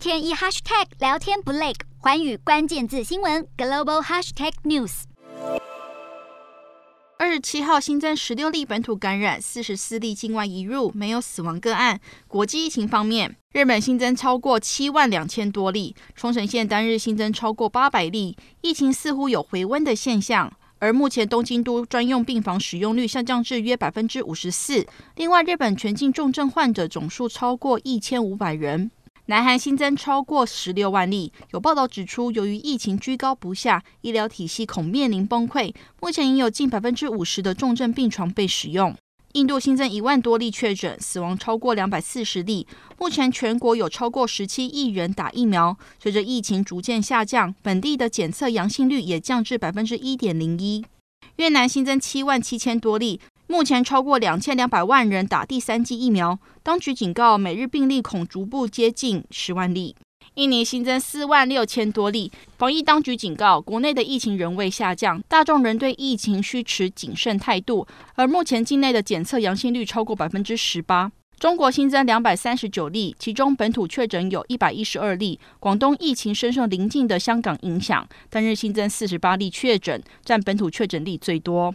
天一 hashtag 聊天不累，寰宇关键字新闻 global hashtag news。二十七号新增十六例本土感染，四十四例境外移入，没有死亡个案。国际疫情方面，日本新增超过七万两千多例，冲绳县单日新增超过八百例，疫情似乎有回温的现象。而目前东京都专用病房使用率下降至约百分之五十四。另外，日本全境重症患者总数超过一千五百人。南韩新增超过十六万例，有报道指出，由于疫情居高不下，医疗体系恐面临崩溃。目前已有近百分之五十的重症病床被使用。印度新增一万多例确诊，死亡超过两百四十例。目前全国有超过十七亿人打疫苗。随着疫情逐渐下降，本地的检测阳性率也降至百分之一点零一。越南新增七万七千多例。目前超过两千两百万人打第三剂疫苗，当局警告每日病例恐逐步接近十万例。印尼新增四万六千多例，防疫当局警告国内的疫情仍未下降，大众仍对疫情需持谨慎态度。而目前境内的检测阳性率超过百分之十八。中国新增两百三十九例，其中本土确诊有一百一十二例。广东疫情深受邻近的香港影响，单日新增四十八例确诊，占本土确诊例最多。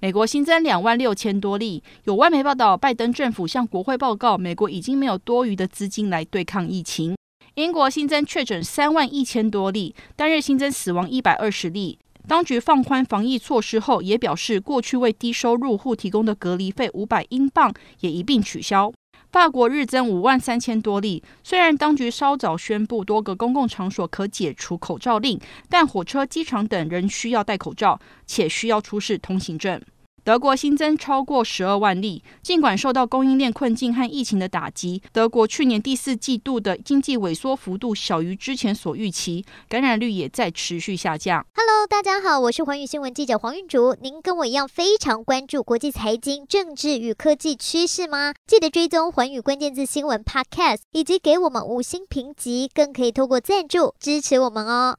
美国新增两万六千多例，有外媒报道，拜登政府向国会报告，美国已经没有多余的资金来对抗疫情。英国新增确诊三万一千多例，单日新增死亡一百二十例。当局放宽防疫措施后，也表示过去为低收入户提供的隔离费五百英镑也一并取消。法国日增五万三千多例，虽然当局稍早宣布多个公共场所可解除口罩令，但火车、机场等仍需要戴口罩，且需要出示通行证。德国新增超过十二万例，尽管受到供应链困境和疫情的打击，德国去年第四季度的经济萎缩幅度小于之前所预期，感染率也在持续下降。Hello，大家好，我是环宇新闻记者黄韵竹。您跟我一样非常关注国际财经、政治与科技趋势吗？记得追踪环宇关键字新闻 Podcast，以及给我们五星评级，更可以透过赞助支持我们哦。